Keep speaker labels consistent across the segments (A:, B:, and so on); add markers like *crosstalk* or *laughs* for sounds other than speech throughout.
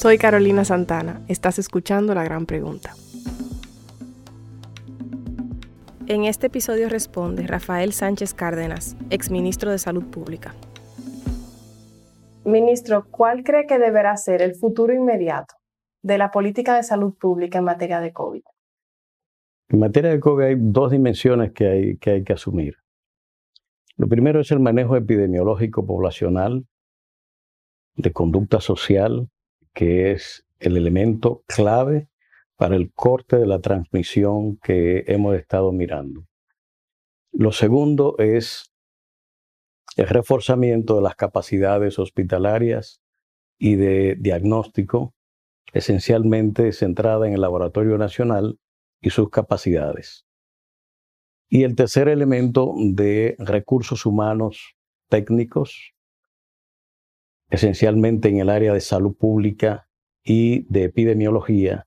A: Soy Carolina Santana. Estás escuchando La Gran Pregunta. En este episodio responde Rafael Sánchez Cárdenas, exministro de Salud Pública. Ministro, ¿cuál cree que deberá ser el futuro inmediato de la política de salud pública en materia de COVID?
B: En materia de COVID hay dos dimensiones que hay que, hay que asumir. Lo primero es el manejo epidemiológico poblacional, de conducta social, que es el elemento clave para el corte de la transmisión que hemos estado mirando. Lo segundo es el reforzamiento de las capacidades hospitalarias y de diagnóstico, esencialmente centrada en el Laboratorio Nacional y sus capacidades. Y el tercer elemento de recursos humanos técnicos, esencialmente en el área de salud pública y de epidemiología,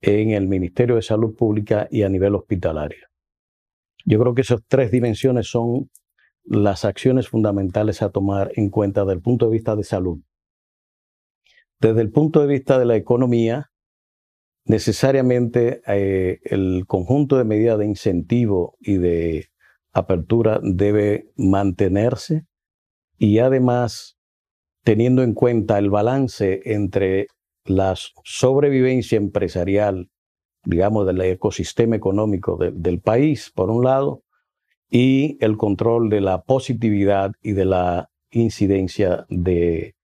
B: en el Ministerio de Salud Pública y a nivel hospitalario. Yo creo que esas tres dimensiones son las acciones fundamentales a tomar en cuenta desde el punto de vista de salud. Desde el punto de vista de la economía, necesariamente eh, el conjunto de medidas de incentivo y de apertura debe mantenerse y además teniendo en cuenta el balance entre la sobrevivencia empresarial, digamos, del ecosistema económico del país, por un lado, y el control de la positividad y de la incidencia del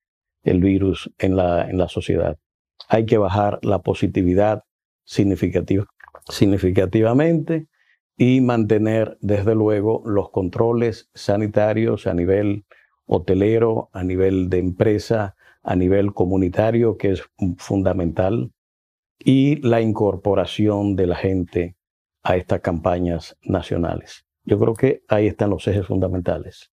B: el virus en la, sociedad. Hay que bajar la positividad significativa, significativamente y mantener, desde luego, los controles sanitarios a nivel hotelero, a nivel de empresa, a nivel comunitario, que es fundamental, y la incorporación de la gente a estas campañas nacionales. Yo creo que ahí están los ejes fundamentales.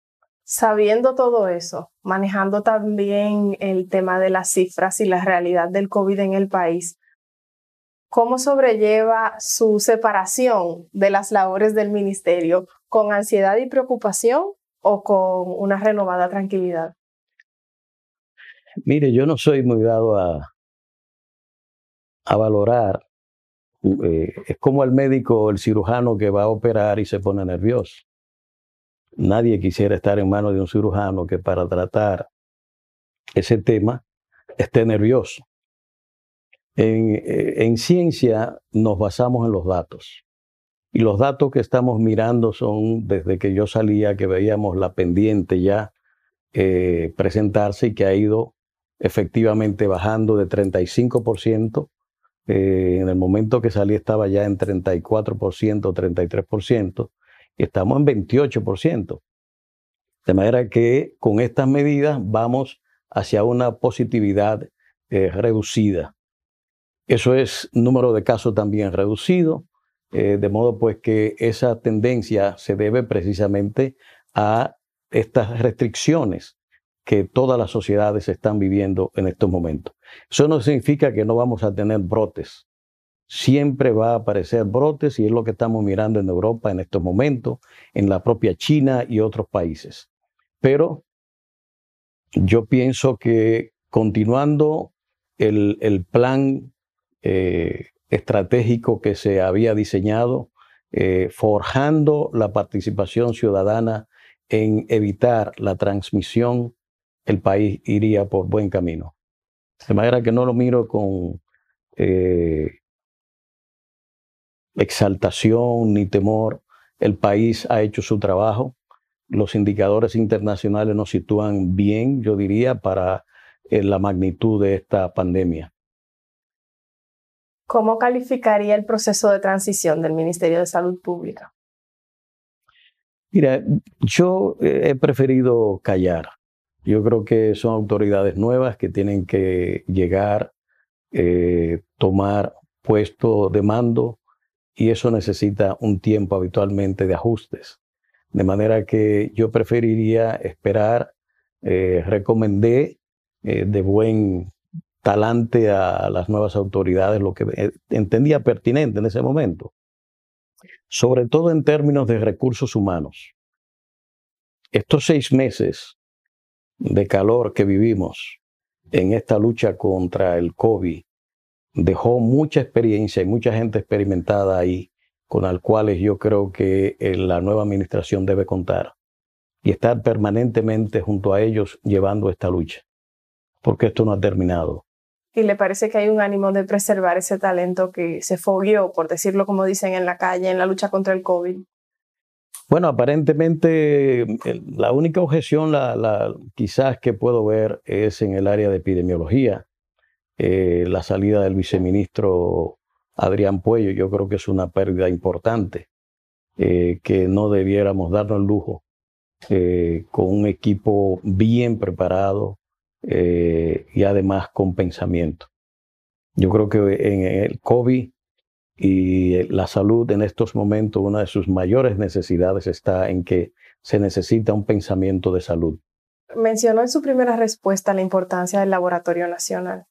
A: Sabiendo todo eso, manejando también el tema de las cifras y la realidad del COVID en el país, ¿cómo sobrelleva su separación de las labores del ministerio? ¿Con ansiedad y preocupación o con una renovada tranquilidad?
B: Mire, yo no soy muy dado a, a valorar. Eh, es como el médico o el cirujano que va a operar y se pone nervioso. Nadie quisiera estar en manos de un cirujano que para tratar ese tema esté nervioso. En, eh, en, ciencia nos basamos en los datos. Y los datos que estamos mirando son desde que yo salía, que veíamos la pendiente ya eh, presentarse y que ha ido efectivamente bajando de 35%. Eh, en el momento que salí estaba ya en 34%, 33%, y estamos en 28%. De manera que con estas medidas vamos hacia una positividad eh, reducida. Eso es número de casos también reducido, eh, de modo pues que esa tendencia se debe precisamente a estas restricciones que todas las sociedades están viviendo en estos momentos. Eso no significa que no vamos a tener brotes. Siempre va a aparecer brotes y es lo que estamos mirando en Europa en estos momentos, en la propia China y otros países. Pero yo pienso que continuando el, plan eh, estratégico que se había diseñado, eh, forjando la participación ciudadana en evitar la transmisión el país iría por buen camino. De manera que no lo miro con eh, exaltación ni temor. El país ha hecho su trabajo. Los indicadores internacionales nos sitúan bien, yo diría, para eh, la magnitud de esta pandemia.
A: ¿Cómo calificaría el proceso de transición del Ministerio de Salud Pública?
B: Mira, yo he preferido callar. Yo creo que son autoridades nuevas que tienen que llegar, eh, tomar puesto de mando y eso necesita un tiempo habitualmente de ajustes. De manera que yo preferiría esperar, eh, recomendé eh, de buen talante a las nuevas autoridades lo que entendía pertinente en ese momento, sobre todo en términos de recursos humanos. Estos seis meses de calor que vivimos en esta lucha contra el COVID dejó mucha experiencia y mucha gente experimentada ahí con las cuales yo creo que eh, la nueva administración debe contar y estar permanentemente junto a ellos llevando esta lucha, porque esto no ha terminado.
A: ¿Y le parece que hay un ánimo de preservar ese talento que se fogueó, por decirlo como dicen en la calle, en la lucha contra el COVID?
B: Bueno, aparentemente la única objeción, la, quizás que puedo ver, es en el área de epidemiología. Eh, la salida del viceministro Adrián Puello, yo creo que es una pérdida importante, eh, que no debiéramos darnos el lujo eh, con un equipo bien preparado y además con pensamiento. Yo creo que en el COVID y la salud en estos momentos, una de sus mayores necesidades está en que se necesita un pensamiento de salud.
A: Mencionó en su primera respuesta la importancia del Laboratorio Nacional.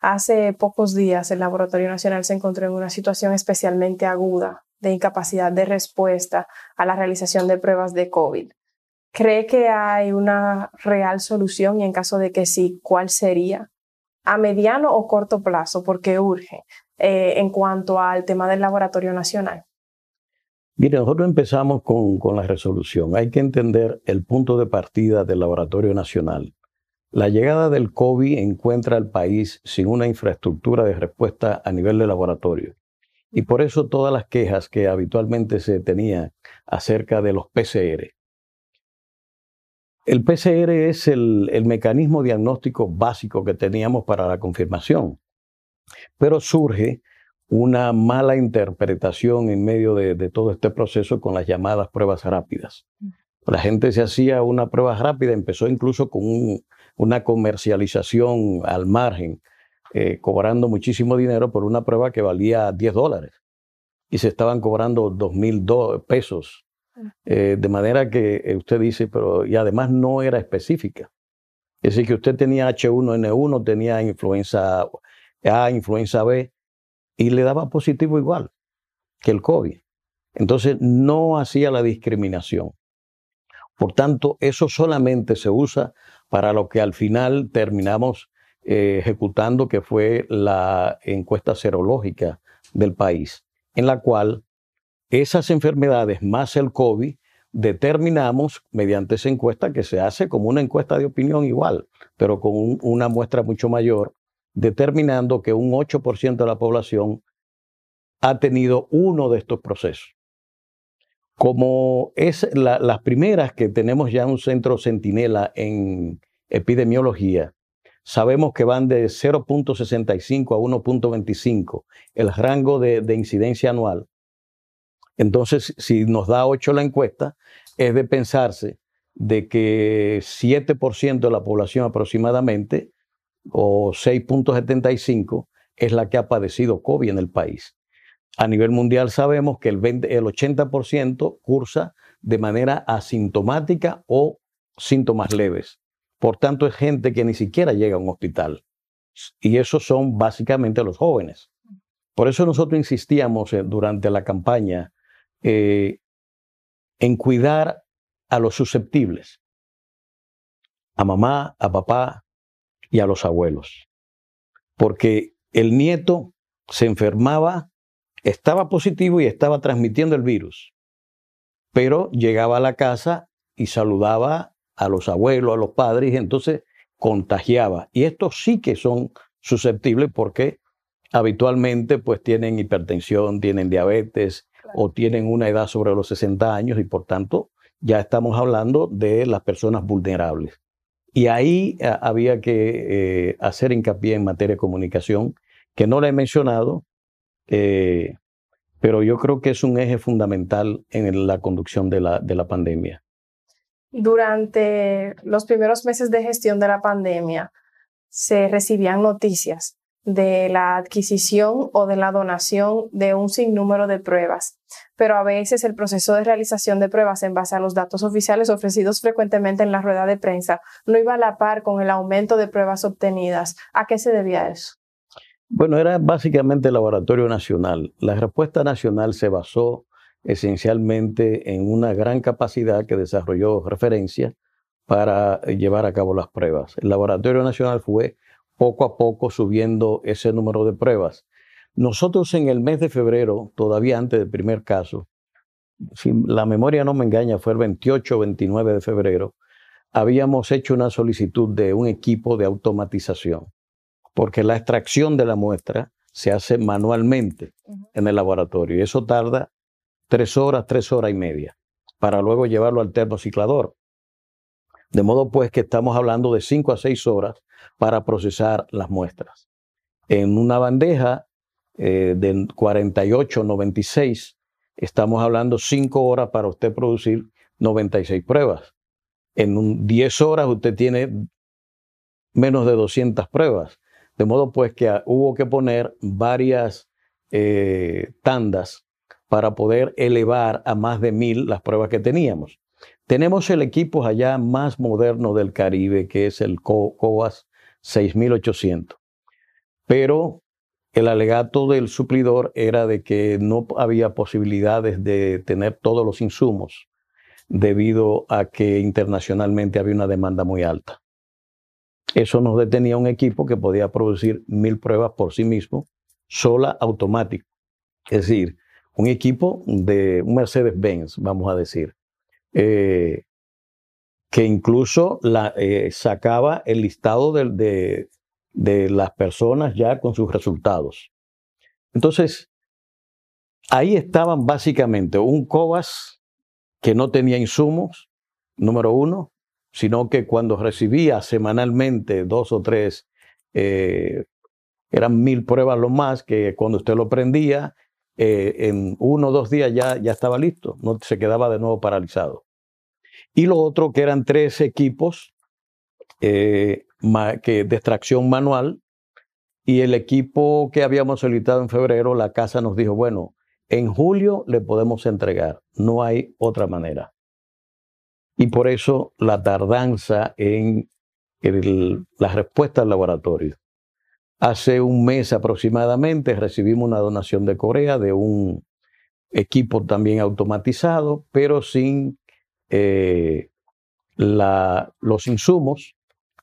A: Hace pocos días el Laboratorio Nacional se encontró en una situación especialmente aguda de incapacidad de respuesta a la realización de pruebas de COVID. ¿Cree que hay una real solución y en caso de que sí, cuál sería? ¿A mediano o corto plazo? Porque urge. Eh, en cuanto al tema del Laboratorio Nacional?
B: Mire, nosotros empezamos con, con, la resolución. Hay que entender el punto de partida del Laboratorio Nacional. La llegada del COVID encuentra al país sin una infraestructura de respuesta a nivel de laboratorio. Y por eso todas las quejas que habitualmente se tenían acerca de los PCR. El PCR es el, el mecanismo diagnóstico básico que teníamos para la confirmación. Pero surge una mala interpretación en medio de, todo este proceso con las llamadas pruebas rápidas. Mm. La gente se hacía una prueba rápida, empezó incluso con una comercialización al margen, eh, cobrando muchísimo dinero por una prueba que valía 10 dólares y se estaban cobrando 2 mil pesos. Eh, de manera que eh, usted dice, pero y además no era específica. Es decir, que usted tenía H1N1, tenía influenza a influenza B, y le daba positivo igual que el COVID. Entonces no hacía la discriminación. Por tanto, eso solamente se usa para lo que al final terminamos eh, ejecutando, que fue la encuesta serológica del país, en la cual esas enfermedades más el COVID determinamos mediante esa encuesta que se hace como una encuesta de opinión igual, pero con una muestra mucho mayor determinando que un 8% de la población ha tenido uno de estos procesos. Como es las primeras que tenemos ya un centro centinela en epidemiología, sabemos que van de 0.65 a 1.25 el rango de, de, incidencia anual. Entonces, si nos da 8 la encuesta, es de pensarse de que 7% de la población aproximadamente o 6.75 es la que ha padecido COVID en el país. A nivel mundial sabemos que el, el 80% cursa de manera asintomática o síntomas leves. Por tanto, es gente que ni siquiera llega a un hospital. Y esos son básicamente los jóvenes. Por eso nosotros insistíamos eh, durante la campaña eh, en cuidar a los susceptibles, a mamá, a papá, y a los abuelos. Porque el nieto se enfermaba, estaba positivo y estaba transmitiendo el virus, pero llegaba a la casa y saludaba a los abuelos, a los padres, y entonces contagiaba. Y estos sí que son susceptibles porque habitualmente pues tienen hipertensión, tienen diabetes o tienen una edad sobre los 60 años y por tanto ya estamos hablando de las personas vulnerables. Y ahí eh, había que eh, hacer hincapié en materia de comunicación, que no la he mencionado, eh, pero yo creo que es un eje fundamental en la conducción de la, de la pandemia.
A: Durante los primeros meses de gestión de la pandemia, se recibían noticias de la adquisición o de la donación de un sinnúmero de pruebas, pero a veces el proceso de realización de pruebas en base a los datos oficiales ofrecidos frecuentemente en la rueda de prensa no iba a la par con el aumento de pruebas obtenidas. ¿A qué se debía eso?
B: Bueno, era básicamente el laboratorio nacional. La respuesta nacional se basó esencialmente en una gran capacidad que desarrolló referencia para llevar a cabo las pruebas. El laboratorio nacional fue poco a poco subiendo ese número de pruebas. Nosotros en el mes de febrero, todavía antes del primer caso, si la memoria no me engaña, fue el 28 o 29 de febrero, habíamos hecho una solicitud de un equipo de automatización, porque la extracción de la muestra se hace manualmente en el laboratorio y eso tarda tres horas, tres horas y media, para luego llevarlo al termociclador. De modo pues que estamos hablando de cinco a seis horas para procesar las muestras. En una bandeja eh, de 48, 96, estamos hablando 5 horas para usted producir 96 pruebas. En 10 horas usted tiene menos de 200 pruebas. De modo pues que hubo que poner varias eh, tandas para poder elevar a más de mil las pruebas que teníamos. Tenemos el equipo allá más moderno del Caribe, que es el COAS 6800. Pero el alegato del suplidor era de que no había posibilidades de tener todos los insumos debido a que internacionalmente había una demanda muy alta. Eso nos detenía un equipo que podía producir mil pruebas por sí mismo, sola automático. Es decir, un equipo de un Mercedes-Benz, vamos a decir, eh, que incluso la, eh, sacaba el listado de, de las personas ya con sus resultados. Entonces, ahí estaban básicamente un COBAS que no tenía insumos, número uno, sino que cuando recibía semanalmente dos o tres, eh, eran mil pruebas lo más, que cuando usted lo prendía, eh, en uno o dos días ya, ya estaba listo, no se quedaba de nuevo paralizado. Y lo otro que eran tres equipos eh, que, de extracción manual y el equipo que habíamos solicitado en febrero, la casa nos dijo, bueno, en julio le podemos entregar, no hay otra manera. Y por eso la tardanza en la respuesta al laboratorio. Hace un mes aproximadamente recibimos una donación de Corea de un equipo también automatizado, pero sin eh, la, los insumos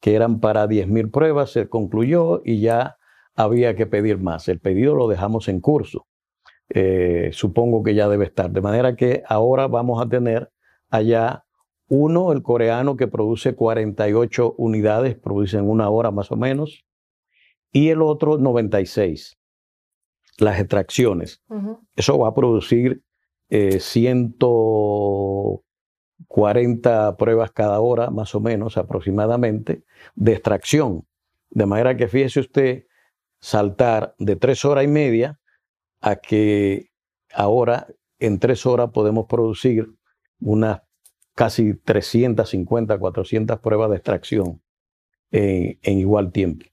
B: que eran para 10.000 pruebas, se concluyó y ya había que pedir más. El pedido lo dejamos en curso. Eh, supongo que ya debe estar. De manera que ahora vamos a tener allá uno, el coreano, que produce 48 unidades, produce en una hora más o menos, y el otro 96, las extracciones. Eso va a producir eh, 40 pruebas cada hora, más o menos aproximadamente, de extracción. De manera que fíjese usted saltar de tres horas y media a que ahora en tres horas podemos producir unas casi 350, 400 pruebas de extracción en, en igual tiempo.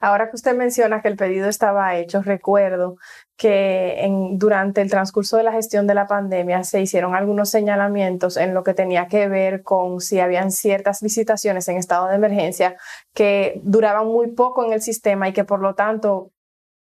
A: Ahora que usted menciona que el pedido estaba hecho, recuerdo que durante el transcurso de la gestión de la pandemia se hicieron algunos señalamientos en lo que tenía que ver con si habían ciertas visitaciones en estado de emergencia que duraban muy poco en el sistema y que por lo tanto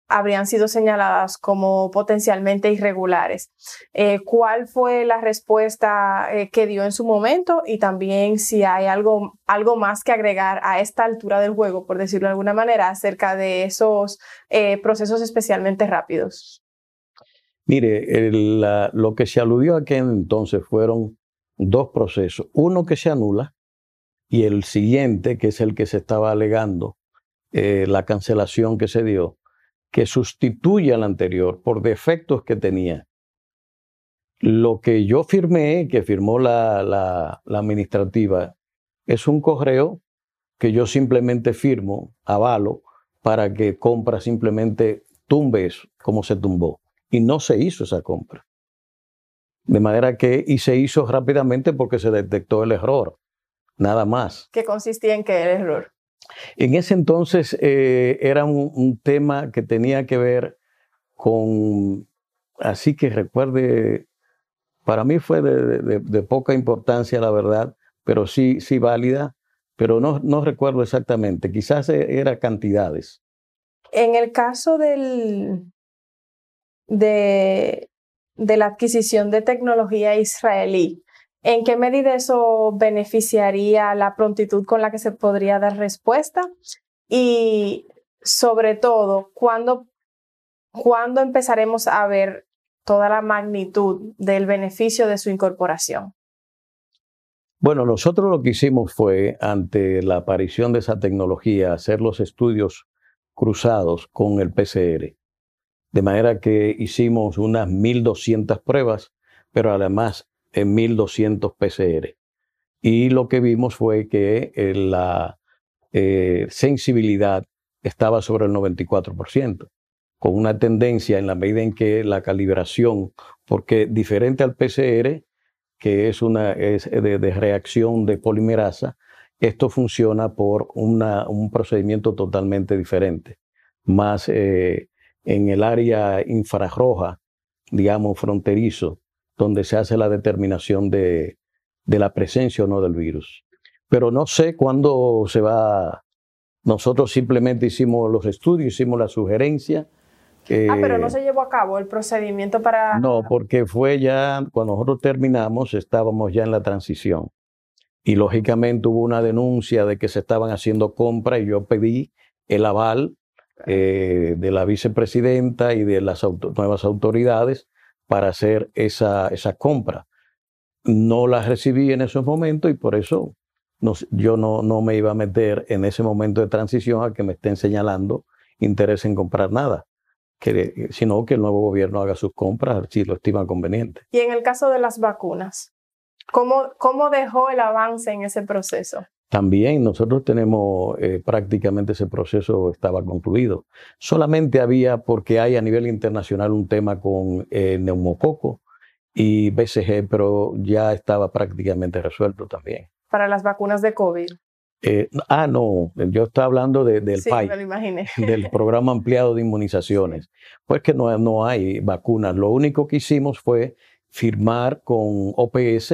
A: habrían sido señaladas como potencialmente irregulares. Eh, ¿Cuál fue la respuesta eh, que dio en su momento? Y también si hay algo, algo más que agregar a esta altura del juego, por decirlo de alguna manera, acerca de esos eh, procesos especialmente rápidos.
B: Mire, lo que se aludió aquí entonces fueron dos procesos. Uno que se anula y el siguiente, que es el que se estaba alegando, la cancelación que se dio, que sustituye al anterior por defectos que tenía. Lo que yo firmé, que firmó la, la, administrativa, es un correo que yo simplemente firmo, avalo, para que compra simplemente tumbe eso, como se tumbó. Y no se hizo esa compra. De manera que, y se hizo rápidamente porque se detectó el error, nada más.
A: ¿Qué consistía en qué el error?
B: En ese entonces eh, era un, tema que tenía que ver con, así que recuerde, para mí fue de, poca importancia, la verdad, pero sí, sí válida, pero no, no recuerdo exactamente, quizás e, era cantidades.
A: En el caso del, de, de la adquisición de tecnología israelí, ¿En qué medida eso beneficiaría la prontitud con la que se podría dar respuesta? Y sobre todo, ¿cuándo, ¿cuándo empezaremos a ver toda la magnitud del beneficio de su incorporación?
B: Bueno, nosotros lo que hicimos fue, ante la aparición de esa tecnología, hacer los estudios cruzados con el PCR. De manera que hicimos unas 1.200 pruebas, pero además en 1.200 PCR. Y lo que vimos fue que eh, la eh, sensibilidad estaba sobre el 94%, con una tendencia en la medida en que la calibración, porque diferente al PCR, que es una es de, reacción de polimerasa, esto funciona por una, un procedimiento totalmente diferente, más eh, en el área infrarroja, digamos, fronterizo, donde se hace la determinación de, de la presencia o no del virus. Pero no sé cuándo se va. Nosotros simplemente hicimos los estudios, hicimos la sugerencia.
A: ah, pero no se llevó a cabo el procedimiento para.
B: No, porque fue ya, cuando nosotros terminamos, estábamos ya en la transición. Y lógicamente hubo una denuncia de que se estaban haciendo compras y yo pedí el aval eh, de la vicepresidenta y de las nuevas autoridades para hacer esa, esa compra no las recibí en esos momentos y por eso yo no, no me iba a meter en ese momento de transición a que me estén señalando interés en comprar nada, sino que el nuevo gobierno haga sus compras si lo estima conveniente.
A: Y en el caso de las vacunas, ¿cómo, cómo dejó el avance en ese proceso?
B: También nosotros tenemos eh, prácticamente ese proceso estaba concluido. Solamente había, porque hay a nivel internacional un tema con eh, neumococo, y BCG, pero ya estaba prácticamente resuelto también.
A: Para las vacunas de COVID.
B: Eh, ah, no, yo estaba hablando del
A: sí, me lo imaginé.
B: del *laughs* programa ampliado de inmunizaciones. Pues que no, no hay vacunas. Lo único que hicimos fue firmar con OPS,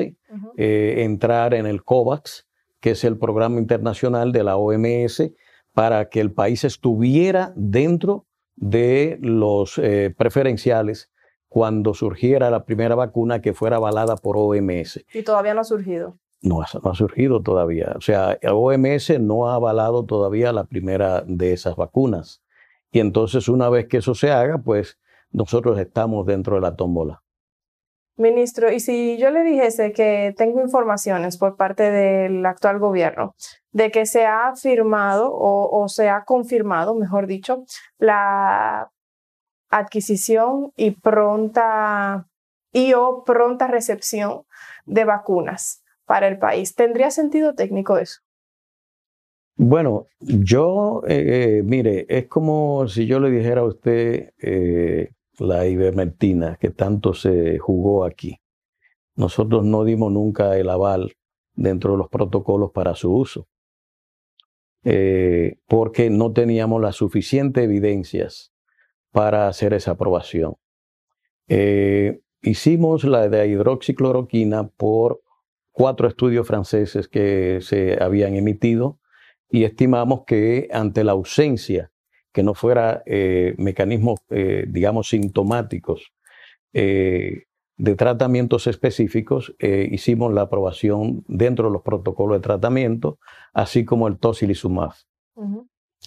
B: eh, entrar en el COVAX, que es el programa internacional de la OMS, para que el país estuviera dentro de los eh, preferenciales cuando surgiera la primera vacuna que fuera avalada por OMS.
A: ¿Y todavía no ha surgido?
B: No, no ha surgido todavía. O sea, OMS no ha avalado todavía la primera de esas vacunas. Y entonces, una vez que eso se haga, pues nosotros estamos dentro de la tómbola.
A: Ministro, y si yo le dijese que tengo informaciones por parte del actual gobierno de que se ha firmado o, se ha confirmado, mejor dicho, la adquisición y pronta y o pronta recepción de vacunas para el país. ¿Tendría sentido técnico eso?
B: Bueno, yo, eh, mire, es como si yo le dijera a usted eh, la ivermectina que tanto se jugó aquí. Nosotros no dimos nunca el aval dentro de los protocolos para su uso, eh, porque no teníamos las suficientes evidencias para hacer esa aprobación. Eh, hicimos la de hidroxicloroquina por cuatro estudios franceses que se habían emitido y estimamos que ante la ausencia, que no fuera eh, mecanismos, eh, digamos, sintomáticos. De tratamientos específicos, hicimos la aprobación dentro de los protocolos de tratamiento, así como el tocilizumab,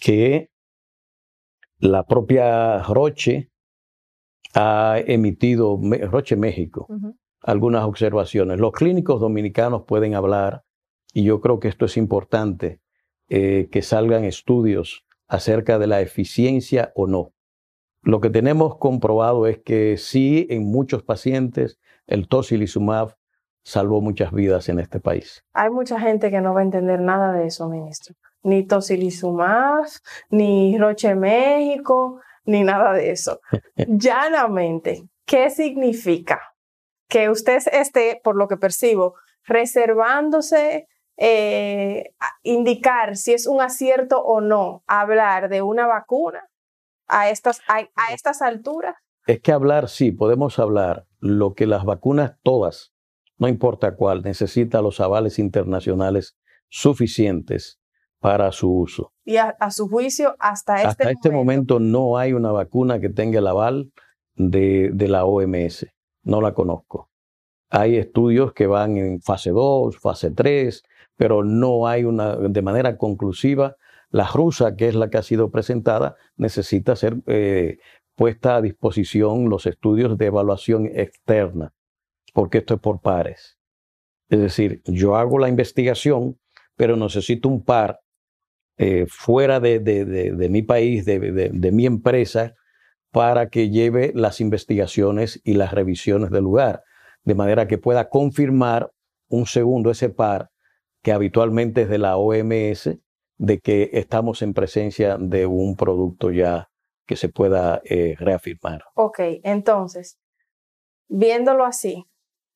B: que la propia Roche ha emitido, Roche México, algunas observaciones. Los clínicos dominicanos pueden hablar, y yo creo que esto es importante, eh, que salgan estudios acerca de la eficiencia o no. Lo que tenemos comprobado es que sí, en muchos pacientes, el tocilizumab salvó muchas vidas en este país.
A: Hay mucha gente que no va a entender nada de eso, ministro ni tocilizumab, ni Roche México, ni nada de eso. *laughs* Llanamente, ¿qué significa? Que usted esté, por lo que percibo, reservándose eh, indicar si es un acierto o no hablar de una vacuna a estas, a estas alturas.
B: Es que hablar, sí, podemos hablar. Lo que las vacunas todas, no importa cuál, necesita los avales internacionales suficientes para su uso.
A: Y a, su juicio, hasta este
B: hasta este momento no hay una vacuna que tenga el aval de, de la OMS. No la conozco. Hay estudios que van en fase 2, fase 3, pero no hay una, de manera conclusiva, La rusa, que es la que ha sido presentada, necesita ser eh, puesta a disposición los estudios de evaluación externa, porque esto es por pares. Es decir, yo hago la investigación, pero necesito un par eh, fuera de, de, mi país, de, mi empresa, para que lleve las investigaciones y las revisiones del lugar, de manera que pueda confirmar un segundo ese par que habitualmente es de la OMS, de que estamos en presencia de un producto ya que se pueda eh, reafirmar.
A: Ok, entonces, viéndolo así,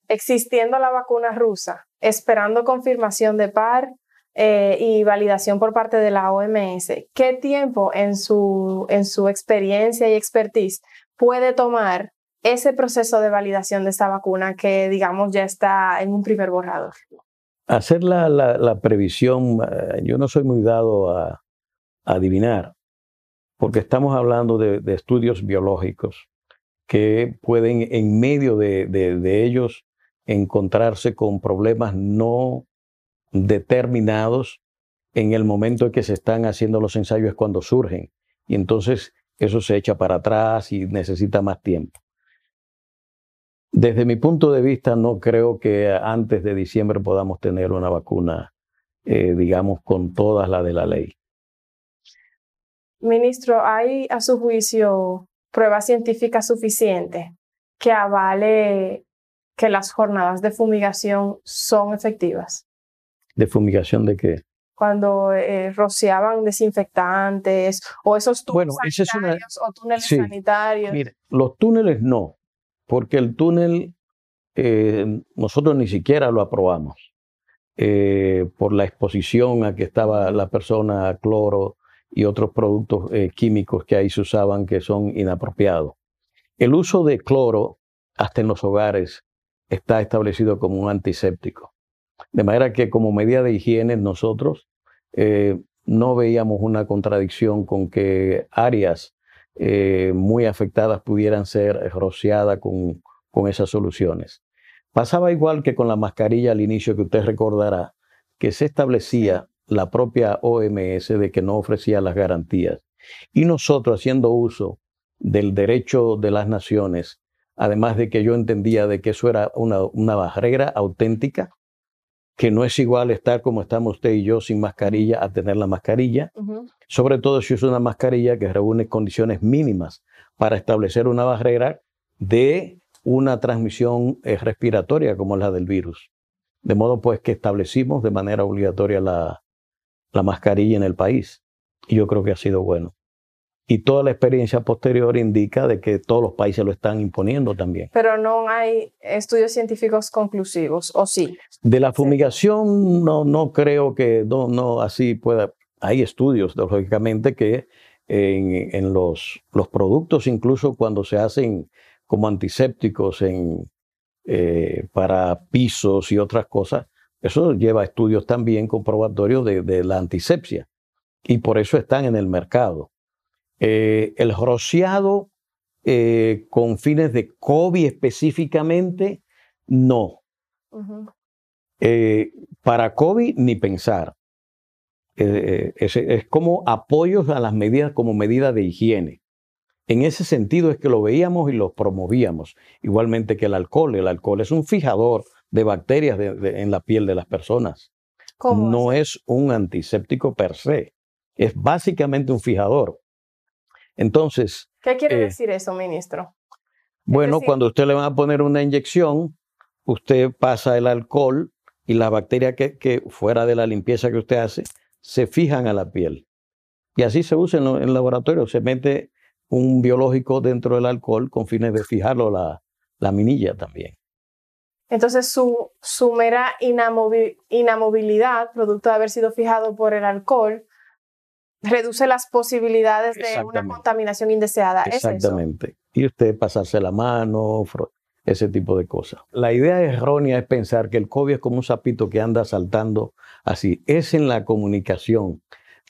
A: existiendo la vacuna rusa, esperando confirmación de par eh, y validación por parte de la OMS, ¿qué tiempo en su, en su experiencia y expertise puede tomar ese proceso de validación de esta vacuna que, digamos, ya está en un primer borrador?
B: Hacer la, previsión, eh, yo no soy muy dado a adivinar, porque estamos hablando de, estudios biológicos que pueden en medio de, ellos encontrarse con problemas no determinados en el momento en que se están haciendo los ensayos cuando surgen. Y entonces eso se echa para atrás y necesita más tiempo. Desde mi punto de vista, no creo que antes de diciembre podamos tener una vacuna, eh, digamos, con todas las de la ley.
A: Ministro, ¿hay a su juicio prueba científica suficiente que avale que las jornadas de fumigación son efectivas?
B: ¿De fumigación de qué?
A: Cuando eh, rociaban desinfectantes o esos túneles sanitarios o túneles sanitarios.
B: Mire, los túneles no, porque el túnel eh, nosotros ni siquiera lo aprobamos eh, por la exposición a que estaba la persona a cloro, y otros productos eh, químicos que ahí se usaban que son inapropiados. El uso de cloro, hasta en los hogares, está establecido como un antiséptico. De manera que como medida de higiene nosotros no veíamos una contradicción con que áreas eh, muy afectadas pudieran ser rociadas con, con esas soluciones. Pasaba igual que con la mascarilla al inicio que usted recordará, que se establecía la propia OMS de que no ofrecía las garantías. Y nosotros haciendo uso del derecho de las naciones, además de que yo entendía de que eso era una, una barrera auténtica, que no es igual estar como estamos usted y yo sin mascarilla a tener la mascarilla, sobre todo si es una mascarilla que reúne condiciones mínimas para establecer una barrera de una transmisión eh, respiratoria como la del virus. De modo pues que establecimos de manera obligatoria la, la mascarilla en el país. Y yo creo que ha sido bueno. Y toda la experiencia posterior indica de que todos los países lo están imponiendo también.
A: Pero no hay estudios científicos conclusivos, ¿o sí?
B: De la fumigación no, no creo que no, no así pueda. Hay estudios, lógicamente, que en, en los, los, productos, incluso cuando se hacen como antisépticos en, eh, para pisos y otras cosas, eso lleva a estudios también comprobatorios de, la antisepsia y por eso están en el mercado. Eh, el rociado eh, con fines de COVID específicamente, no. Eh, para COVID ni pensar. Es, es, como apoyos a las medidas como medida de higiene. En ese sentido es que lo veíamos y lo promovíamos, igualmente que el alcohol. El alcohol es un fijador de bacterias en la piel de las personas. no es un antiséptico per se, es básicamente un fijador. Entonces...
A: ¿Qué quiere eh, decir eso, ministro?
B: Bueno, cuando usted le va a poner una inyección, usted pasa el alcohol y las bacterias que, que, fuera de la limpieza que usted hace se fijan a la piel. Y así se usa en, el laboratorio. Se mete un biológico dentro del alcohol con fines de fijarlo la, la minilla también.
A: Entonces su, su mera inamovilidad, producto de haber sido fijado por el alcohol, reduce las posibilidades de una contaminación indeseada.
B: Exactamente. Y usted pasarse la mano, ese tipo de cosas. La idea errónea es pensar que el COVID es como un sapito que anda saltando así. Es en la comunicación.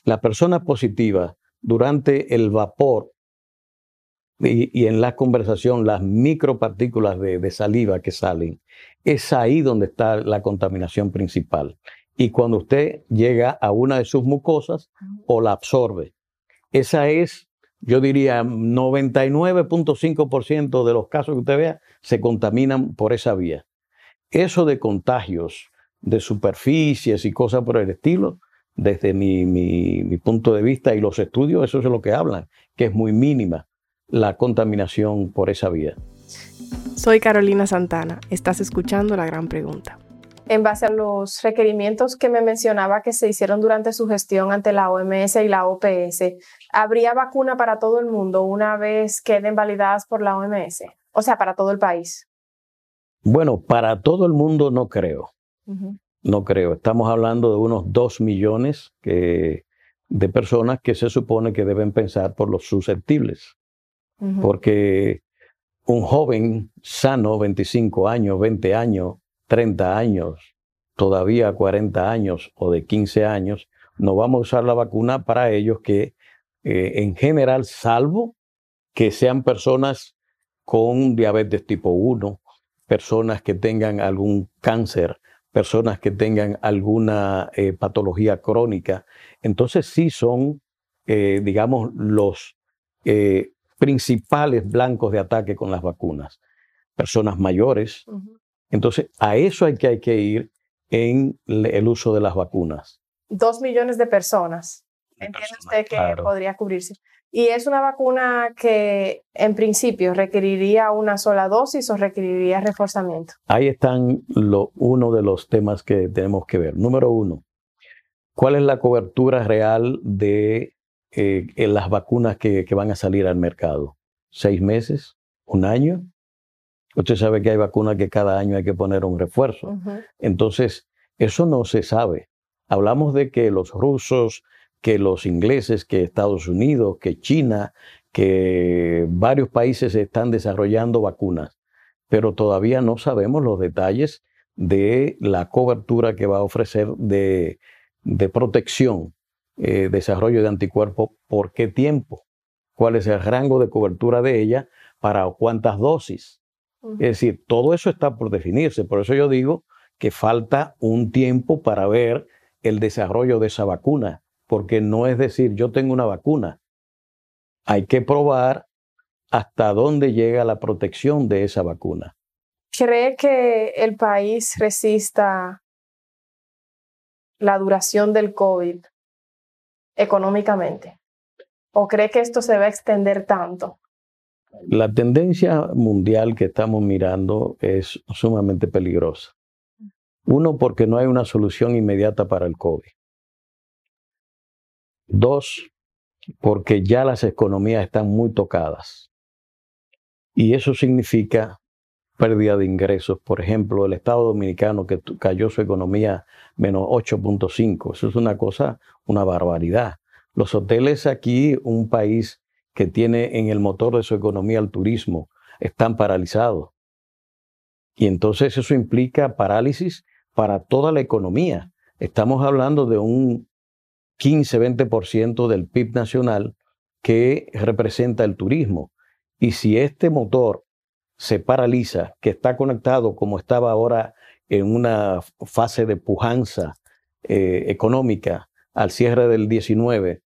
B: La persona positiva, durante el vapor y, en la conversación, las micropartículas de, de saliva que salen, es ahí donde está la contaminación principal. Y cuando usted llega a una de sus mucosas o la absorbe. Esa es, yo diría, 99.5% de los casos que usted vea se contaminan por esa vía. Eso de contagios de superficies y cosas por el estilo, desde mi, mi, punto de vista y los estudios, eso es lo que hablan, que es muy mínima la contaminación por esa vía.
A: Soy Carolina Santana, estás escuchando la gran pregunta. En base a los requerimientos que me mencionaba que se hicieron durante su gestión ante la OMS y la OPS, ¿habría vacuna para todo el mundo una vez queden validadas por la OMS? O sea, para todo el país.
B: Bueno, para todo el mundo no creo. No creo. Estamos hablando de unos dos millones de personas que se supone que deben pensar por los susceptibles. Porque un joven sano, 25 años, 20 años, 30 años, todavía 40 años o de 15 años, no vamos a usar la vacuna para ellos que eh, en general, salvo que sean personas con diabetes tipo 1, personas que tengan algún cáncer, personas que tengan alguna eh, patología crónica. Entonces sí son, eh, digamos, los principales blancos de ataque con las vacunas. Personas mayores. Entonces, a eso hay que, hay que ir en el uso de las vacunas.
A: Dos millones de personas. Entiende usted que podría cubrirse. ¿Y es una vacuna que en principio requeriría una sola dosis o requeriría reforzamiento?
B: Ahí están lo, uno de los temas que tenemos que ver. Número uno, ¿cuál es la cobertura real de eh, las vacunas que, van a salir al mercado. ¿Seis meses? ¿Un año? Usted sabe que hay vacunas que cada año hay que poner un refuerzo. Entonces, eso no se sabe. Hablamos de que los rusos, que los ingleses, que Estados Unidos, que China, que varios países están desarrollando vacunas, pero todavía no sabemos los detalles de la cobertura que va a ofrecer de, de protección eh, desarrollo de anticuerpos, ¿por qué tiempo? ¿Cuál es el rango de cobertura de ella? ¿Para cuántas dosis? Es decir, todo eso está por definirse. Por eso yo digo que falta un tiempo para ver el desarrollo de esa vacuna, porque no es decir, yo tengo una vacuna. Hay que probar hasta dónde llega la protección de esa vacuna.
A: ¿Cree que el país resista la duración del COVID económicamente? ¿O cree que esto se va a extender tanto?
B: La tendencia mundial que estamos mirando es sumamente peligrosa. Uno, porque no hay una solución inmediata para el COVID. Dos, porque ya las economías están muy tocadas. Y eso significa pérdida de ingresos. Por ejemplo, el Estado Dominicano que cayó su economía menos 8.5. Eso es una cosa, una barbaridad. Los hoteles aquí, un país que tiene en el motor de su economía el turismo, están paralizados. Y entonces eso implica parálisis para toda la economía. Estamos hablando de un 15-20% del PIB nacional que representa el turismo. Y si este motor se paraliza, que está conectado como estaba ahora en una fase de pujanza eh, económica al cierre del 19,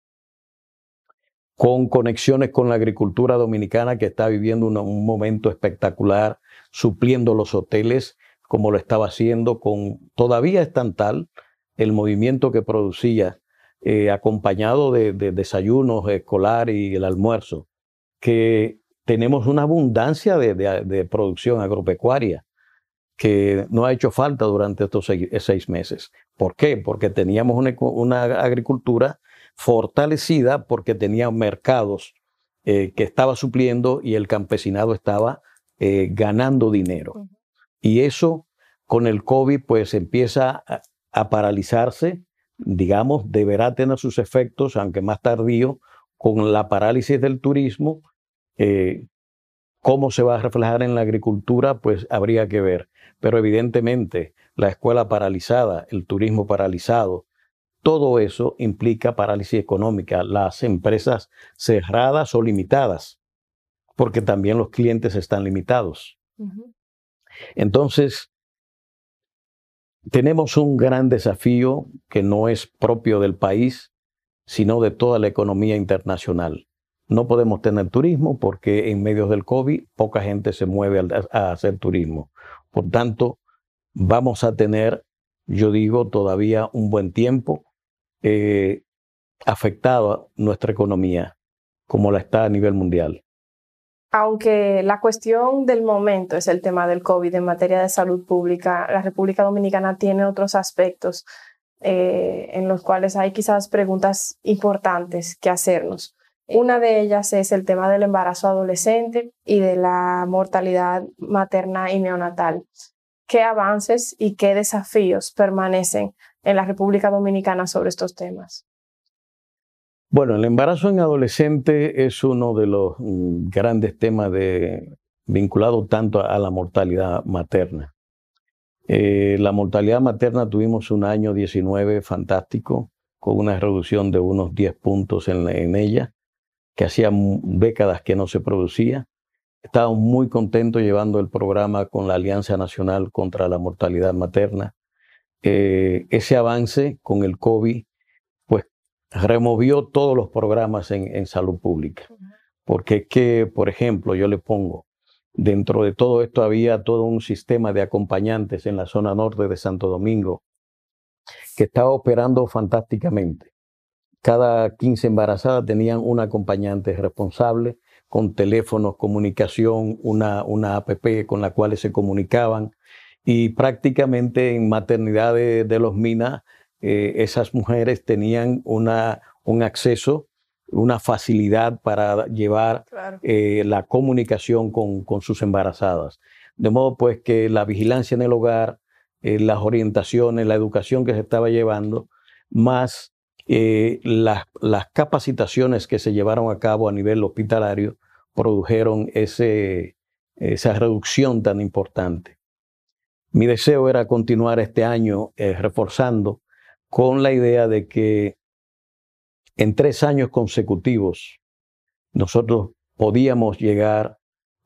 B: con conexiones con la agricultura dominicana que está viviendo un momento espectacular, supliendo los hoteles como lo estaba haciendo con, todavía es tan tal el movimiento que producía eh, acompañado de, desayunos escolar y el almuerzo, que tenemos una abundancia de, producción agropecuaria que no ha hecho falta durante estos seis, meses. ¿Por qué? Porque teníamos una, agricultura fortalecida porque tenía mercados eh, que estaba supliendo y el campesinado estaba eh, ganando dinero. Y eso con el COVID pues empieza a, paralizarse, digamos, deberá tener sus efectos, aunque más tardío, con la parálisis del turismo eh, ¿Cómo se va a reflejar en la agricultura? Pues habría que ver. Pero evidentemente la escuela paralizada, el turismo paralizado, todo eso implica parálisis económica, las empresas cerradas o limitadas, porque también los clientes están limitados. Entonces, tenemos un gran desafío que no es propio del país, sino de toda la economía internacional. No podemos tener turismo porque en medio del COVID poca gente se mueve a, hacer turismo. Por tanto, vamos a tener, yo digo, todavía un buen tiempo eh, nuestra economía, como la está a nivel mundial.
A: Aunque la cuestión del momento es el tema del COVID en materia de salud pública, la República Dominicana tiene otros aspectos eh, en los cuales hay quizás preguntas importantes que hacernos. Una de ellas es el tema del embarazo adolescente y de la mortalidad materna y neonatal. ¿Qué avances y qué desafíos permanecen en la República Dominicana sobre estos temas?
B: Bueno, el embarazo en adolescente es uno de los mm, grandes temas de, vinculado tanto a la mortalidad materna. Eh, la mortalidad materna tuvimos un año 19 fantástico, con una reducción de unos 10 puntos en, ella, que hacía décadas que no se producía. Estábamos muy contentos llevando el programa con la Alianza Nacional contra la Mortalidad Materna. Eh, ese avance con el COVID removió todos los programas en, salud pública. Porque es que, por ejemplo, yo le pongo, dentro de todo esto había todo un sistema de acompañantes en la zona norte de Santo Domingo que estaba operando fantásticamente. Cada 15 embarazadas tenían un acompañante responsable con teléfonos, comunicación, una, una APP con la cual se comunicaban y prácticamente en maternidades de los minas eh, esas mujeres tenían una, un acceso, una facilidad para llevar eh, la comunicación con, con, sus embarazadas. De modo pues que la vigilancia en el hogar, eh, las orientaciones, la educación que se estaba llevando, más las, las, capacitaciones que se llevaron a cabo a nivel hospitalario, produjeron ese, esa reducción tan importante. Mi deseo era continuar este año reforzando con la idea de que en tres años consecutivos nosotros podíamos llegar,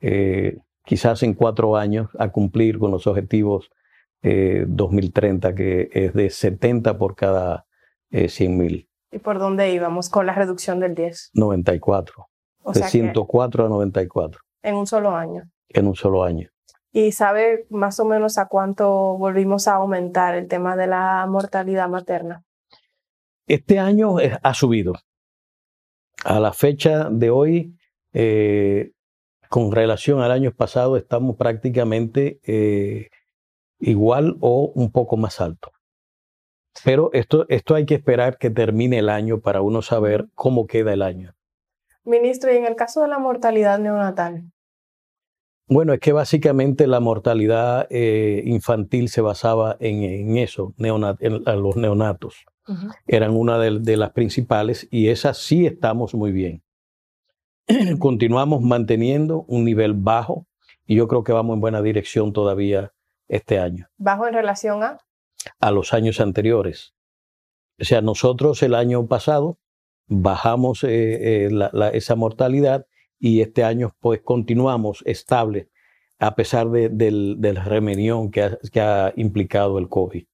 B: eh, quizás en cuatro años, a cumplir con los objetivos 2030, eh, que es de 70 por cada 100 eh, mil.
A: ¿Y por dónde íbamos con la reducción del 10?
B: 94. de 104 a 94.
A: En un solo año.
B: En un solo año.
A: ¿Y sabe más o menos a cuánto volvimos a aumentar el tema de la mortalidad materna?
B: Este año ha subido. A la fecha de hoy, eh, con relación al año pasado, estamos prácticamente eh, igual o un poco más alto. Pero esto, esto hay que esperar que termine el año para uno saber cómo queda el año.
A: Ministro, y en el caso de la mortalidad neonatal,
B: bueno, es que básicamente la mortalidad eh, infantil se basaba en, eso, en, los neonatos. Eran una de, las principales y esas sí estamos muy bien. *clears throat* Continuamos manteniendo un nivel bajo y yo creo que vamos en buena dirección todavía este año.
A: ¿Bajo en relación a?
B: A los años anteriores. O sea, nosotros el año pasado bajamos eh, eh, esa mortalidad y este año pues continuamos estable a pesar del, del remenión que ha, que ha implicado el COVID.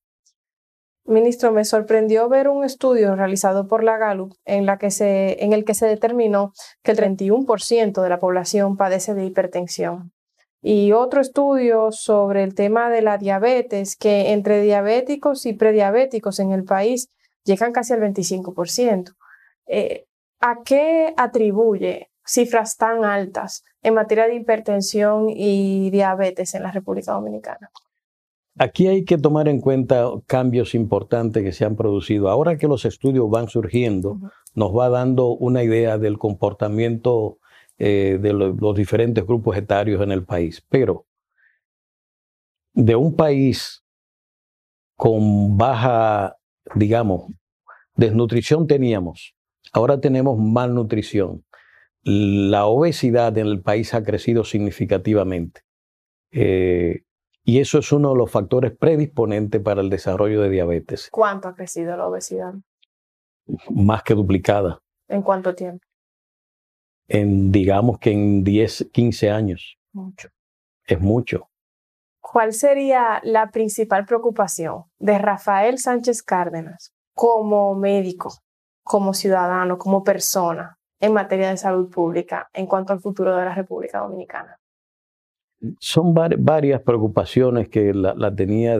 A: Ministro, me sorprendió ver un estudio realizado por la Gallup en, la que se, en el que se determinó que el 31% de la población padece de hipertensión. Y otro estudio sobre el tema de la diabetes, que entre diabéticos y prediabéticos en el país llegan casi al 25%. Eh, ¿A qué atribuye cifras tan altas en materia de hipertensión y diabetes en la República Dominicana?
B: Aquí hay que tomar en cuenta cambios importantes que se han producido. Ahora que los estudios van surgiendo, nos va dando una idea del comportamiento eh, de los diferentes grupos etarios en el país. Pero de un país con baja, digamos, desnutrición teníamos, ahora tenemos malnutrición la obesidad en el país ha crecido significativamente. Eh, y eso es uno de los factores predisponentes para el desarrollo de diabetes.
A: ¿Cuánto ha crecido la obesidad?
B: Más que duplicada.
A: ¿En cuánto tiempo?
B: En, digamos que en 10, 15 años.
A: Mucho.
B: Es mucho.
A: ¿cuál sería la principal preocupación de Rafael Sánchez Cárdenas como médico, como ciudadano, como persona en materia de salud pública en cuanto al futuro de la República Dominicana?
B: Son varias preocupaciones que la, tenía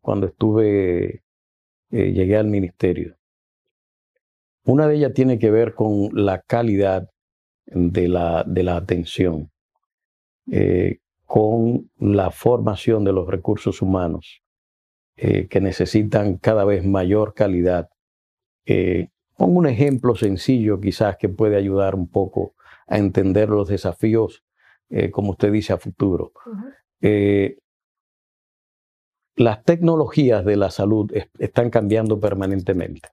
B: cuando estuve, eh, llegué al ministerio. Una de ellas tiene que ver con la calidad de la, de la atención, eh, con la formación de los recursos humanos eh, que necesitan cada vez mayor calidad. Pongo un ejemplo sencillo quizás que puede ayudar un poco a entender los desafíos, como usted dice, a futuro. las tecnologías de la salud están cambiando permanentemente.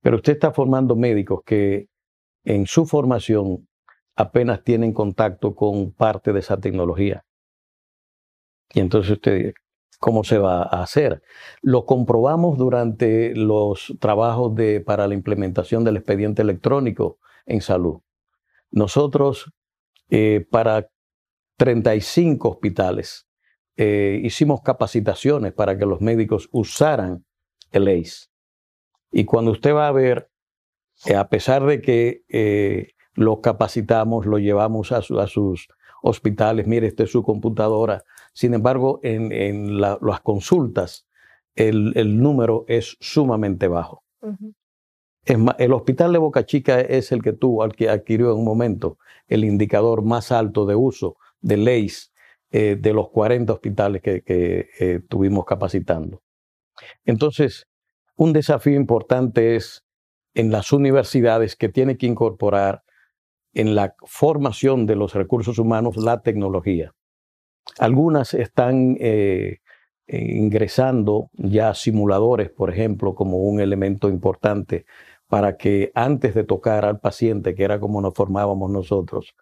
B: Pero usted está formando médicos que en su formación apenas tienen contacto con parte de esa tecnología. Y entonces usted, ¿cómo se va a hacer? Lo comprobamos durante los trabajos de, para la implementación del expediente electrónico en salud. Nosotros, eh, para 35 hospitales, eh, hicimos capacitaciones para que los médicos usaran el ACE. Y cuando usted va a ver, eh, a pesar de que eh, lo capacitamos, lo llevamos a, sus hospitales, mire, esta es su computadora, sin embargo, en, las consultas el, número es sumamente bajo. Es el hospital de Boca Chica es el que tuvo, al que adquirió en un momento el indicador más alto de uso de leyes eh, de los 40 hospitales que, que tuvimos capacitando. Entonces, un desafío importante es en las universidades que tiene que incorporar en la formación de los recursos humanos la tecnología. Algunas están eh, ingresando ya simuladores, por ejemplo, como un elemento importante para que antes de tocar al paciente, que era como nos formábamos nosotros,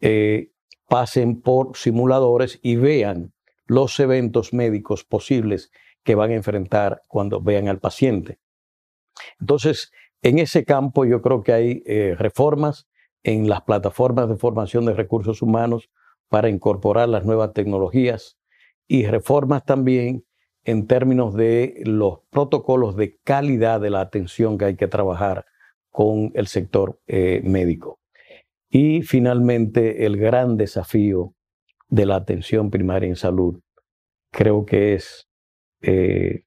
B: eh, pasen por simuladores y vean los eventos médicos posibles que van a enfrentar cuando vean al paciente. Entonces, en ese campo yo creo que hay eh, reformas en las plataformas de formación de recursos humanos para incorporar las nuevas tecnologías y reformas también en términos de los protocolos de calidad de la atención que hay que trabajar con el sector eh, médico. Y finalmente, el gran desafío de la atención primaria en salud creo que es eh,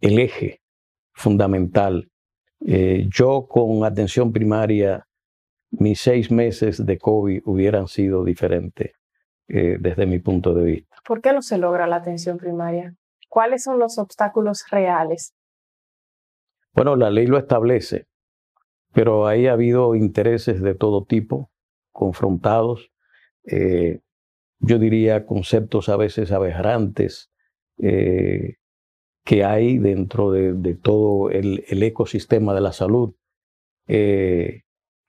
B: el eje fundamental. Eh, yo con atención primaria, mis seis meses de COVID hubieran sido diferentes eh, desde mi punto de vista.
A: ¿Por qué no se logra la atención primaria? ¿Cuáles son los obstáculos reales?
B: Bueno, la ley lo establece, pero ahí ha habido intereses de todo tipo confrontados. yo diría conceptos a veces aberrantes eh, que hay dentro de, todo el, ecosistema de la salud eh,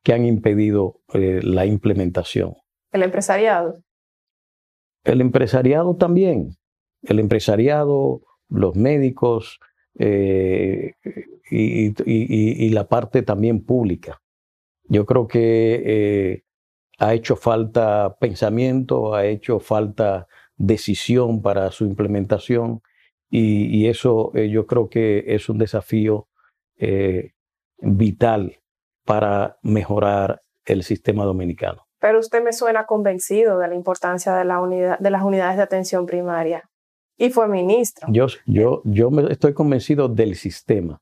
B: que han impedido eh, la implementación.
A: ¿El empresariado?
B: El empresariado también. El empresariado, los médicos y, la parte también pública. Yo creo que ha hecho falta pensamiento, ha hecho falta decisión para su implementación y, eso eh, yo creo que es un desafío eh, vital para mejorar el sistema dominicano.
A: Pero usted me suena convencido de la importancia de, la unidad, de las unidades de atención primaria y fue ministro.
B: Yo, yo, yo me estoy convencido del sistema,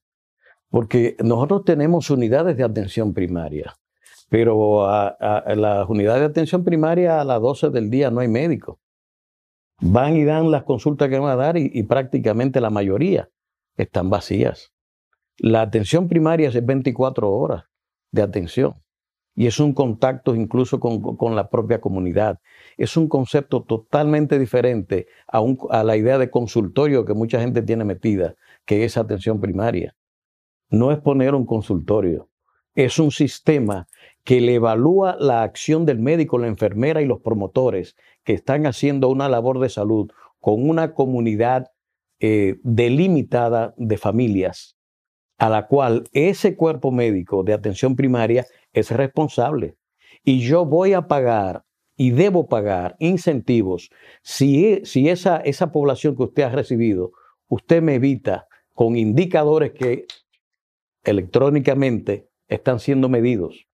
B: porque nosotros tenemos unidades de atención primaria, pero a, a las unidades de atención primaria a las 12 del día no hay médico van y dan las consultas que van a dar y, prácticamente la mayoría están vacías. La atención primaria es 24 horas de atención y es un contacto incluso con, la propia comunidad. Es un concepto totalmente diferente a, a la idea de consultorio que mucha gente tiene metida, que es atención primaria. No es poner un consultorio, es un sistema que le evalúa la acción del médico, la enfermera y los promotores que están haciendo una labor de salud con una comunidad eh, delimitada de familias, a la cual ese cuerpo médico de atención primaria es responsable. Y yo voy a pagar y debo pagar incentivos, si, e, si esa, esa población que usted ha recibido, usted me evita con indicadores que electrónicamente están siendo medidos,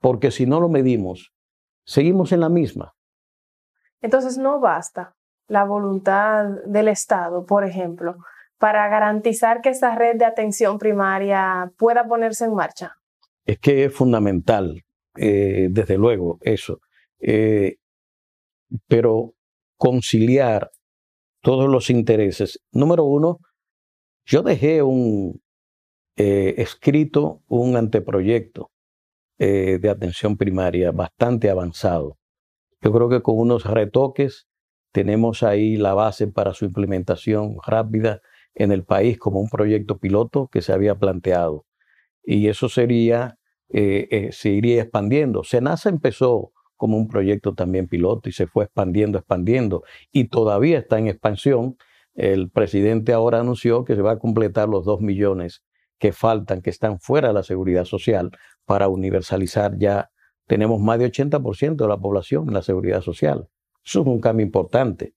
B: porque si no lo medimos, seguimos en la misma.
A: Entonces no basta la voluntad del Estado, por ejemplo, para garantizar que esta red de atención primaria pueda ponerse en marcha.
B: Es que es fundamental, eh, desde luego, eso. Eh, pero conciliar todos los intereses. Número uno, yo dejé un eh, escrito, un anteproyecto de atención primaria bastante avanzado. Yo creo que con unos retoques tenemos ahí la base para su implementación rápida en el país como un proyecto piloto que se había planteado. Y eso sería, eh, se iría expandiendo. Senasa empezó como un proyecto también piloto y se fue expandiendo, expandiendo, y todavía está en expansión. El presidente ahora anunció que se va a completar los dos millones que faltan, que están fuera de la seguridad social, para universalizar ya. Tenemos más de 80% de la población en la seguridad social. Eso es un cambio importante.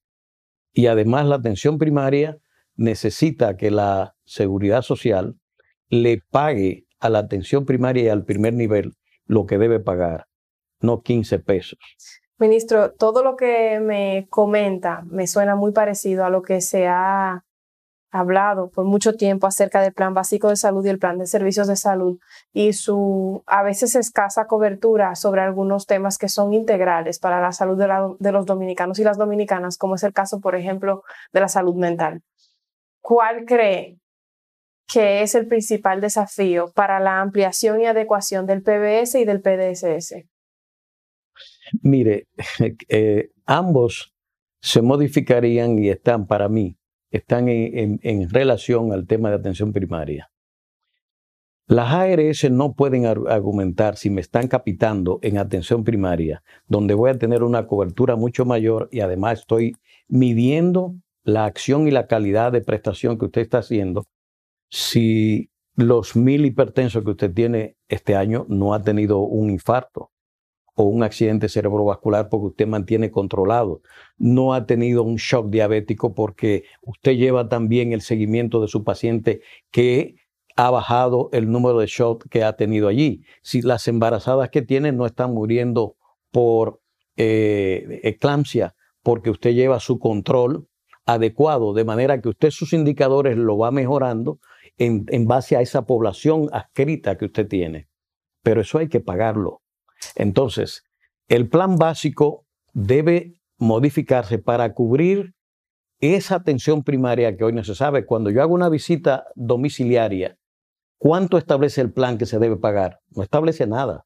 B: Y además la atención primaria necesita que la seguridad social le pague a la atención primaria y al primer nivel lo que debe pagar, no 15 pesos.
A: Ministro, todo lo que me comenta me suena muy parecido a lo que se ha hablado por mucho tiempo acerca del plan básico de salud y el plan de servicios de salud y su a veces escasa cobertura sobre algunos temas que son integrales para la salud de, los dominicanos y las dominicanas, como es el caso, por ejemplo, de la salud mental. ¿Cuál cree que es el principal desafío para la ampliación y adecuación del PBS y del PDSS?
B: Mire, *laughs* eh, ambos se modificarían y están para mí, están en, en, relación al tema de atención primaria. Las ARS no pueden argumentar si me están capitando en atención primaria, donde voy a tener una cobertura mucho mayor y además estoy midiendo la acción y la calidad de prestación que usted está haciendo si los mil hipertensos que usted tiene este año no ha tenido un infarto o un accidente cerebrovascular porque usted mantiene controlado, no ha tenido un shock diabético porque usted lleva también el seguimiento de su paciente que ha bajado el número de shock que ha tenido allí. Si las embarazadas que tiene no están muriendo por eh, eclampsia porque usted lleva su control adecuado, de manera que usted sus indicadores lo va mejorando en, en base a esa población adscrita que usted tiene. Pero eso hay que pagarlo. Entonces, el plan básico debe modificarse para cubrir esa atención primaria que hoy no se sabe. Cuando yo hago una visita domiciliaria, ¿cuánto establece el plan que se debe pagar? No establece nada.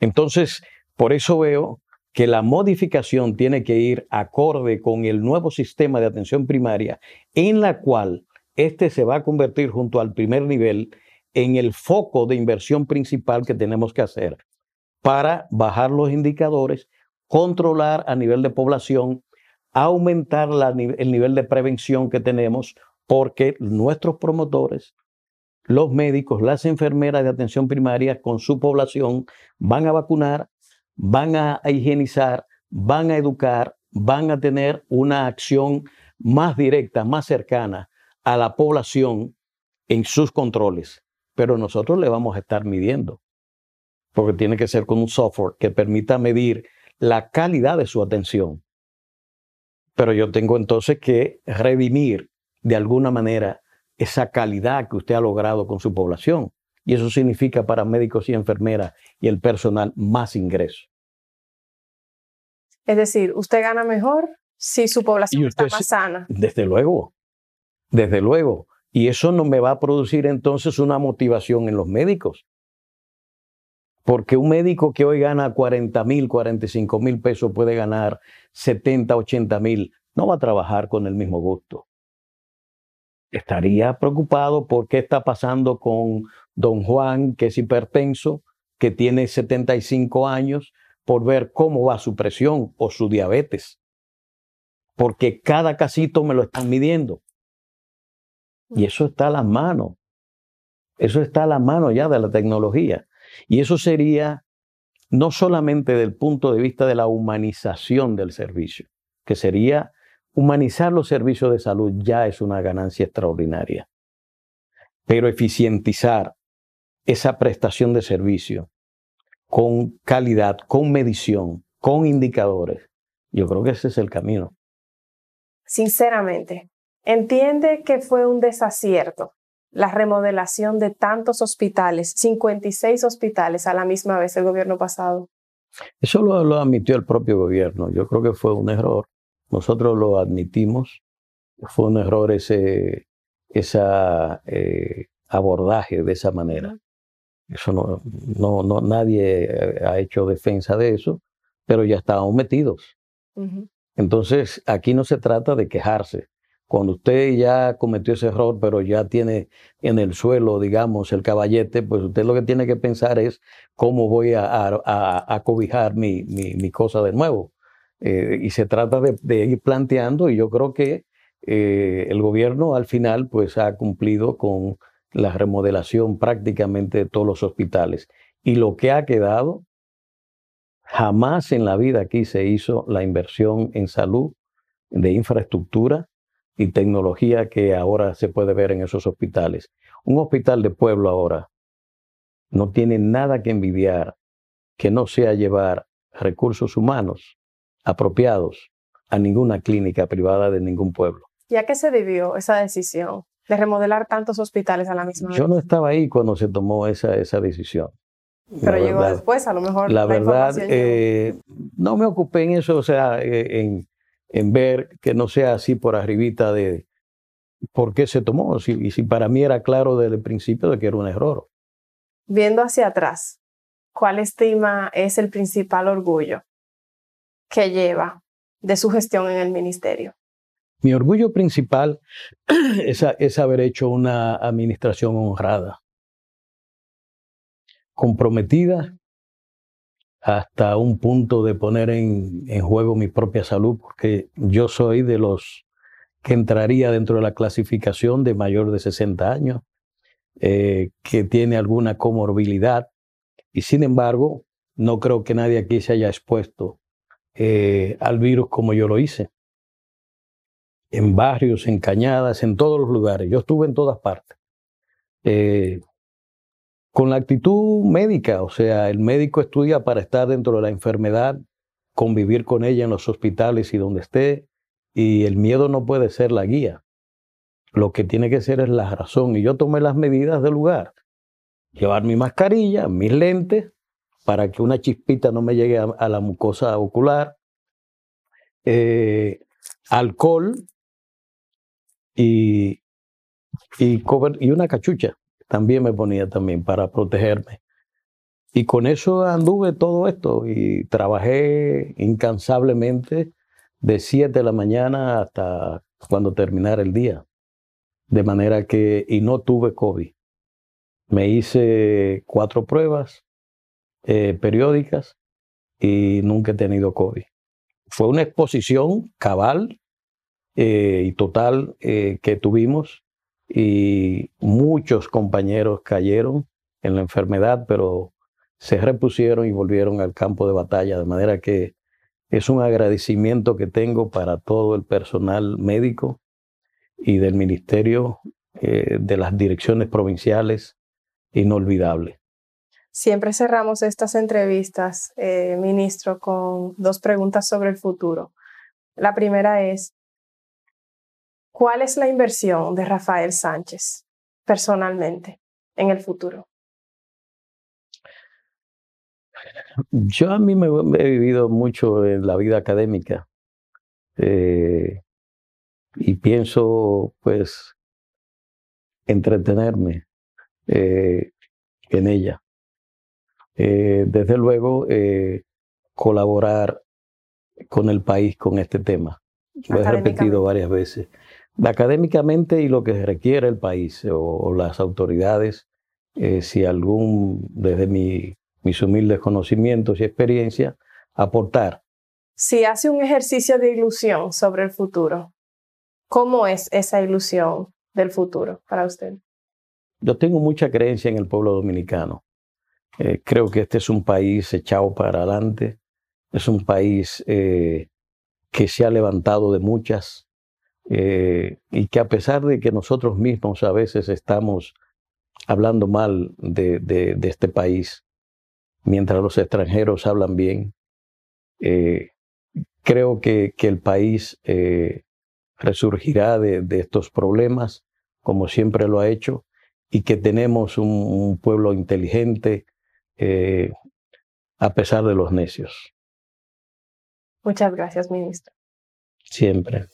B: Entonces, por eso veo que la modificación tiene que ir acorde con el nuevo sistema de atención primaria, en la cual este se va a convertir junto al primer nivel en el foco de inversión principal que tenemos que hacer para bajar los indicadores, controlar a nivel de población, aumentar el nivel de prevención que tenemos, porque nuestros promotores, los médicos, las enfermeras de atención primaria con su población van a vacunar, van a higienizar, van a educar, van a tener una acción más directa, más cercana a la población en sus controles. Pero nosotros le vamos a estar midiendo, porque tiene que ser con un software que permita medir la calidad de su atención. Pero yo tengo entonces que redimir de alguna manera esa calidad que usted ha logrado con su población. Y eso significa para médicos y enfermeras y el personal más ingresos.
A: Es decir, usted gana mejor si su población está más sana.
B: Desde luego, desde luego. Y eso no me va a producir entonces una motivación en los médicos. Porque un médico que hoy gana 40 mil, 45 mil pesos puede ganar 70, 80 mil. No va a trabajar con el mismo gusto. Estaría preocupado por qué está pasando con don Juan, que es hipertenso, que tiene 75 años, por ver cómo va su presión o su diabetes. Porque cada casito me lo están midiendo. Y eso está a la mano. Eso está a la mano ya de la tecnología. Y eso sería no solamente del punto de vista de la humanización del servicio, que sería humanizar los servicios de salud ya es una ganancia extraordinaria, pero eficientizar esa prestación de servicio con calidad, con medición, con indicadores, yo creo que ese es el camino.
A: Sinceramente, ¿entiende que fue un desacierto la remodelación de tantos hospitales, 56 hospitales a la misma vez el gobierno pasado?
B: Eso lo, admitió el propio gobierno. Yo creo que fue un error. Nosotros lo admitimos. Fue un error ese esa, eh, abordaje de esa manera. Eso no, no, no, nadie ha hecho defensa de eso, pero ya estábamos metidos. Entonces, aquí no se trata de quejarse, cuando usted ya cometió ese error, pero ya tiene en el suelo, digamos, el caballete, pues usted lo que tiene que pensar es cómo voy a, a, cobijar mi, mi, cosa de nuevo. Eh, y se trata de, ir planteando y yo creo que eh, el gobierno al final pues ha cumplido con la remodelación prácticamente de todos los hospitales. Y lo que ha quedado, jamás en la vida aquí se hizo la inversión en salud, de infraestructura, y tecnología que ahora se puede ver en esos hospitales. Un hospital de pueblo ahora no tiene nada que envidiar que no sea llevar recursos humanos apropiados a ninguna clínica privada de ningún pueblo.
A: ¿Y a qué se debió esa decisión de remodelar tantos hospitales a la misma vez?
B: Yo no estaba ahí cuando se tomó esa, esa decisión.
A: Pero llegó después, a lo mejor.
B: La, verdad, eh, no me ocupé en eso, o sea, eh, en, en ver que no sea así por arribita de por qué se tomó, y si para mí era claro desde el principio de que era un error.
A: Viendo hacia atrás, ¿cuál estima es el principal orgullo que lleva de su gestión en el ministerio?
B: Mi orgullo principal *clears throat* es, haber hecho una administración honrada, comprometida hasta un punto de poner en, juego mi propia salud, porque yo soy de los que entraría dentro de la clasificación de mayor de 60 años, eh, que tiene alguna comorbilidad, y sin embargo, no creo que nadie aquí se haya expuesto eh, al virus como yo lo hice. En barrios, en cañadas, en todos los lugares. Yo estuve en todas partes. Eh, con la actitud médica, o sea, el médico estudia para estar dentro de la enfermedad, convivir con ella en los hospitales y donde esté, y el miedo no puede ser la guía. Lo que tiene que ser es la razón. Y yo tomé las medidas del lugar. Llevar mi mascarilla, mis lentes, para que una chispita no me llegue a, la mucosa ocular, eh, alcohol y, y, una cachucha también me ponía también para protegerme. Y con eso anduve todo esto y trabajé incansablemente de 7 de la mañana hasta cuando terminara el día. De manera que, y no tuve COVID. Me hice cuatro pruebas eh, periódicas y nunca he tenido COVID. Fue una exposición cabal eh, y total eh, que tuvimos y muchos compañeros cayeron en la enfermedad, pero se repusieron y volvieron al campo de batalla, de manera que es un agradecimiento que tengo para todo el personal médico y del ministerio, de las direcciones provinciales, inolvidable.
A: Siempre cerramos estas entrevistas, eh, ministro, con dos preguntas sobre el futuro. La primera es, ¿Cuál es la inversión de Rafael Sánchez personalmente en el futuro?
B: Yo a mí me, he vivido mucho en la vida académica eh, y pienso pues entretenerme eh, en ella. Eh, desde luego, colaborar con el país con este tema. Lo he repetido varias veces académicamente y lo que requiere el país o, las autoridades, eh, si algún, desde mi, mis humildes conocimientos y experiencia, aportar.
A: Si hace un ejercicio de ilusión sobre el futuro, ¿cómo es esa ilusión del futuro para usted?
B: Yo tengo mucha creencia en el pueblo dominicano, Eh, creo que este es un país echado para adelante, es un país eh, que se ha levantado de muchas eh, y que a pesar de que nosotros mismos a veces estamos hablando mal de, de, este país, mientras los extranjeros hablan bien, creo que, que, el país resurgirá de, de estos problemas como siempre lo ha hecho y que tenemos un, pueblo inteligente eh, a pesar de los necios.
A: Muchas gracias, ministro.
B: Siempre.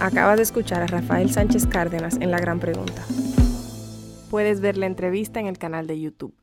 A: Acabas de escuchar a Rafael Sánchez Cárdenas en La Gran Pregunta. Puedes ver la entrevista en el canal de YouTube.